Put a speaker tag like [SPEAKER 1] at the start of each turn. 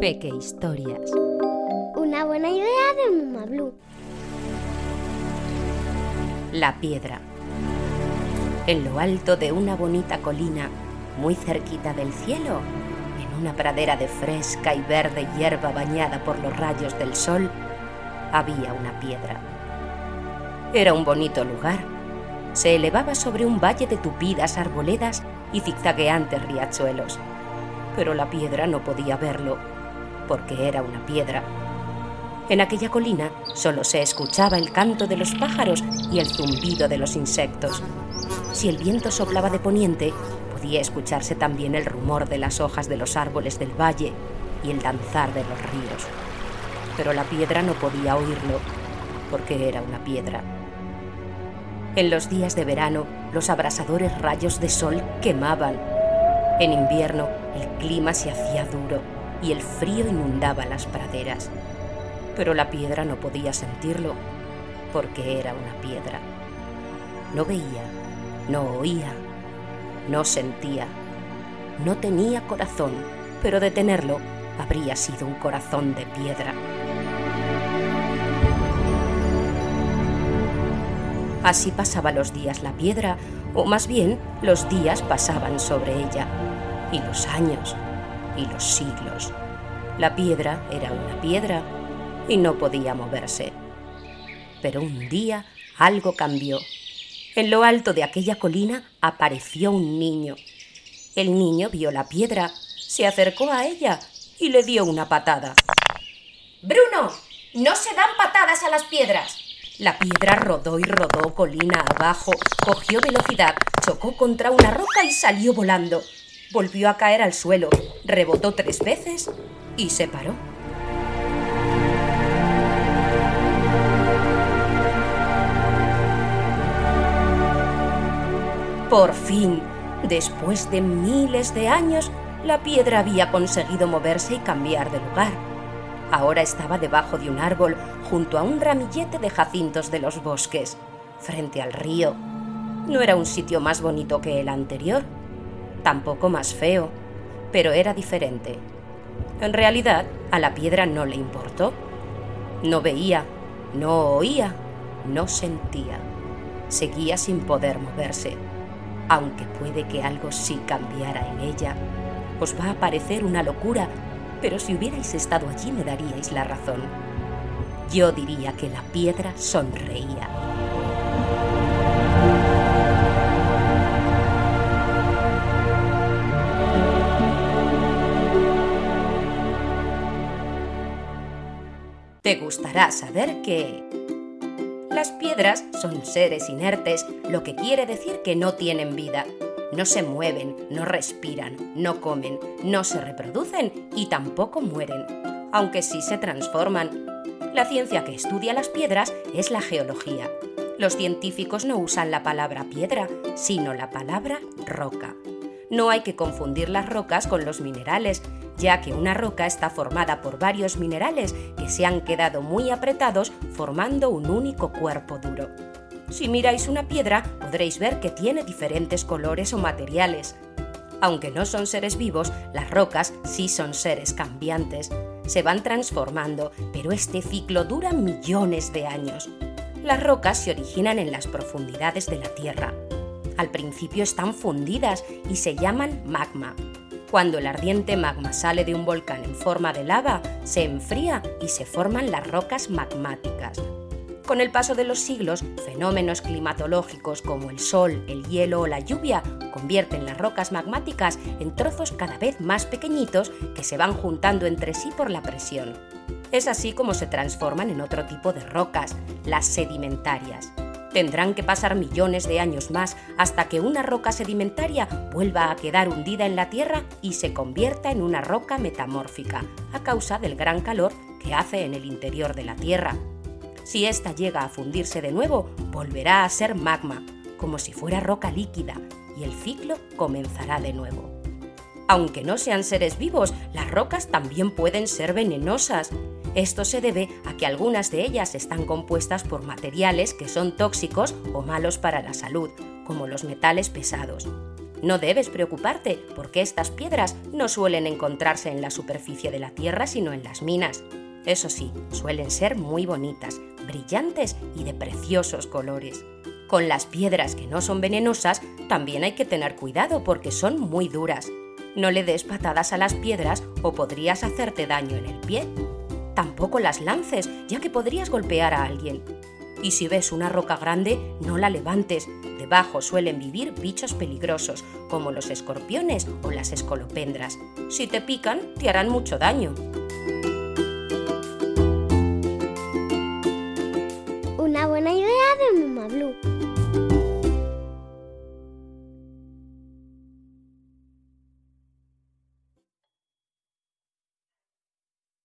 [SPEAKER 1] Peque Historias.
[SPEAKER 2] Una buena idea de Muma Blue.
[SPEAKER 1] La piedra. En lo alto de una bonita colina, muy cerquita del cielo, en una pradera de fresca y verde hierba bañada por los rayos del sol, había una piedra. Era un bonito lugar. Se elevaba sobre un valle de tupidas arboledas y zigzagueantes riachuelos. Pero la piedra no podía verlo, porque era una piedra. En aquella colina solo se escuchaba el canto de los pájaros y el zumbido de los insectos. Si el viento soplaba de poniente, podía escucharse también el rumor de las hojas de los árboles del valle y el danzar de los ríos. Pero la piedra no podía oírlo, porque era una piedra. En los días de verano, los abrasadores rayos de sol quemaban. En invierno, el clima se hacía duro y el frío inundaba las praderas. Pero la piedra no podía sentirlo, porque era una piedra. No veía, no oía, no sentía, no tenía corazón, pero de tenerlo habría sido un corazón de piedra. Así pasaba los días la piedra, o más bien los días pasaban sobre ella, y los años, y los siglos. La piedra era una piedra y no podía moverse. Pero un día algo cambió. En lo alto de aquella colina apareció un niño. El niño vio la piedra, se acercó a ella y le dio una patada.
[SPEAKER 3] Bruno, no se dan patadas a las piedras.
[SPEAKER 1] La piedra rodó y rodó colina abajo, cogió velocidad, chocó contra una roca y salió volando. Volvió a caer al suelo, rebotó tres veces y se paró. Por fin, después de miles de años, la piedra había conseguido moverse y cambiar de lugar. Ahora estaba debajo de un árbol, junto a un ramillete de jacintos de los bosques, frente al río. No era un sitio más bonito que el anterior, tampoco más feo, pero era diferente. En realidad, a la piedra no le importó. No veía, no oía, no sentía. Seguía sin poder moverse. Aunque puede que algo sí cambiara en ella, os va a parecer una locura pero si hubierais estado allí me daríais la razón. Yo diría que la piedra sonreía. Te gustará saber que las piedras son seres inertes, lo que quiere decir que no tienen vida no se mueven, no respiran, no comen, no se reproducen y tampoco mueren, aunque sí se transforman. La ciencia que estudia las piedras es la geología. Los científicos no usan la palabra piedra, sino la palabra roca. No hay que confundir las rocas con los minerales, ya que una roca está formada por varios minerales que se han quedado muy apretados formando un único cuerpo duro. Si miráis una piedra, podréis ver que tiene diferentes colores o materiales. Aunque no son seres vivos, las rocas sí son seres cambiantes. Se van transformando, pero este ciclo dura millones de años. Las rocas se originan en las profundidades de la Tierra. Al principio están fundidas y se llaman magma. Cuando el ardiente magma sale de un volcán en forma de lava, se enfría y se forman las rocas magmáticas. Con el paso de los siglos, fenómenos climatológicos como el sol, el hielo o la lluvia convierten las rocas magmáticas en trozos cada vez más pequeñitos que se van juntando entre sí por la presión. Es así como se transforman en otro tipo de rocas, las sedimentarias. Tendrán que pasar millones de años más hasta que una roca sedimentaria vuelva a quedar hundida en la Tierra y se convierta en una roca metamórfica, a causa del gran calor que hace en el interior de la Tierra. Si ésta llega a fundirse de nuevo, volverá a ser magma, como si fuera roca líquida, y el ciclo comenzará de nuevo. Aunque no sean seres vivos, las rocas también pueden ser venenosas. Esto se debe a que algunas de ellas están compuestas por materiales que son tóxicos o malos para la salud, como los metales pesados. No debes preocuparte porque estas piedras no suelen encontrarse en la superficie de la Tierra sino en las minas. Eso sí, suelen ser muy bonitas, brillantes y de preciosos colores. Con las piedras que no son venenosas también hay que tener cuidado porque son muy duras. No le des patadas a las piedras o podrías hacerte daño en el pie. Tampoco las lances, ya que podrías golpear a alguien. Y si ves una roca grande, no la levantes. Debajo suelen vivir bichos peligrosos, como los escorpiones o las escolopendras. Si te pican, te harán mucho daño. Blue.